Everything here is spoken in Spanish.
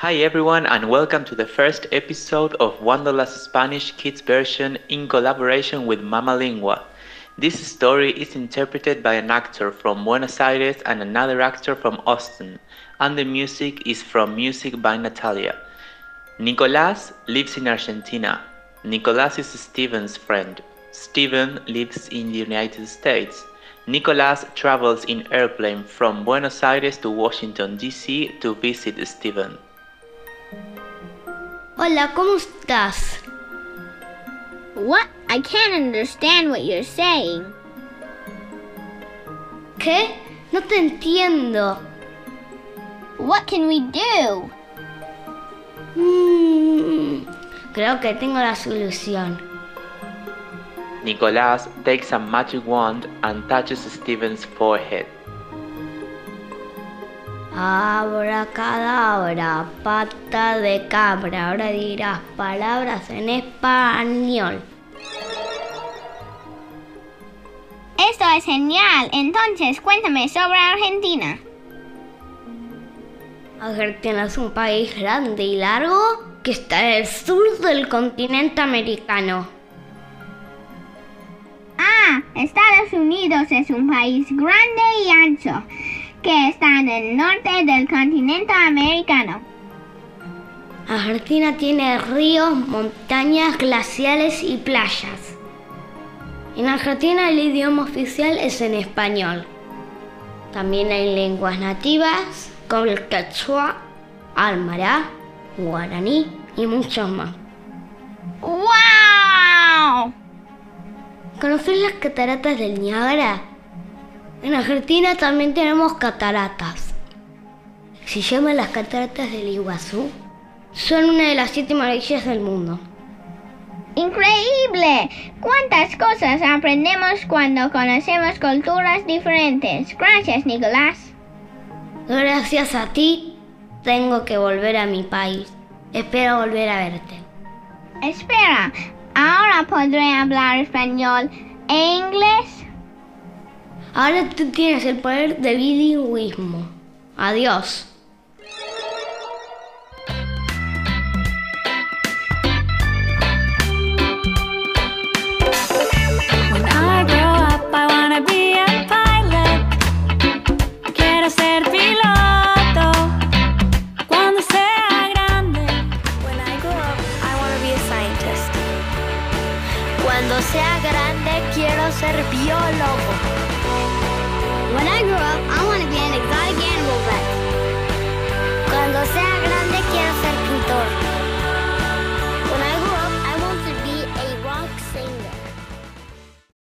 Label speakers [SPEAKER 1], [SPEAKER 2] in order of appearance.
[SPEAKER 1] Hi everyone and welcome to the first episode of Wanderlust Spanish Kids version in collaboration with Mama Lingua. This story is interpreted by an actor from Buenos Aires and another actor from Austin, and the music is from Music by Natalia. Nicolás lives in Argentina. Nicolás is Steven's friend. Steven lives in the United States. Nicolás travels in airplane from Buenos Aires to Washington, D.C. to visit Steven.
[SPEAKER 2] Hola, ¿cómo estás?
[SPEAKER 3] What? I can't understand what you're saying.
[SPEAKER 2] ¿Qué? No te entiendo.
[SPEAKER 3] What can we do?
[SPEAKER 2] Mm, creo que tengo la solución.
[SPEAKER 1] Nicolás takes a magic wand and touches Steven's forehead.
[SPEAKER 2] Abracadabra, pata de cabra. Ahora dirás palabras en español.
[SPEAKER 3] Esto es genial. Entonces, cuéntame sobre Argentina.
[SPEAKER 2] Argentina es un país grande y largo que está en el sur del continente americano.
[SPEAKER 3] Ah, Estados Unidos es un país grande y ancho que está en el norte del continente americano.
[SPEAKER 2] Argentina tiene ríos, montañas, glaciares y playas. En Argentina el idioma oficial es en español. También hay lenguas nativas como el quechua, almará, guaraní y muchos más.
[SPEAKER 3] ¡Wow!
[SPEAKER 2] ¿Conoces las cataratas del Niágara? En Argentina también tenemos cataratas. Se llaman las cataratas del Iguazú. Son una de las siete maravillas del mundo.
[SPEAKER 3] ¡Increíble! ¿Cuántas cosas aprendemos cuando conocemos culturas diferentes? Gracias, Nicolás.
[SPEAKER 2] Gracias a ti, tengo que volver a mi país. Espero volver a verte.
[SPEAKER 3] Espera, ahora podré hablar español e inglés.
[SPEAKER 2] Ahora tú tienes el poder del bilingüismo. Adiós.
[SPEAKER 4] Quiero ser cuando sea grande.
[SPEAKER 5] When I grow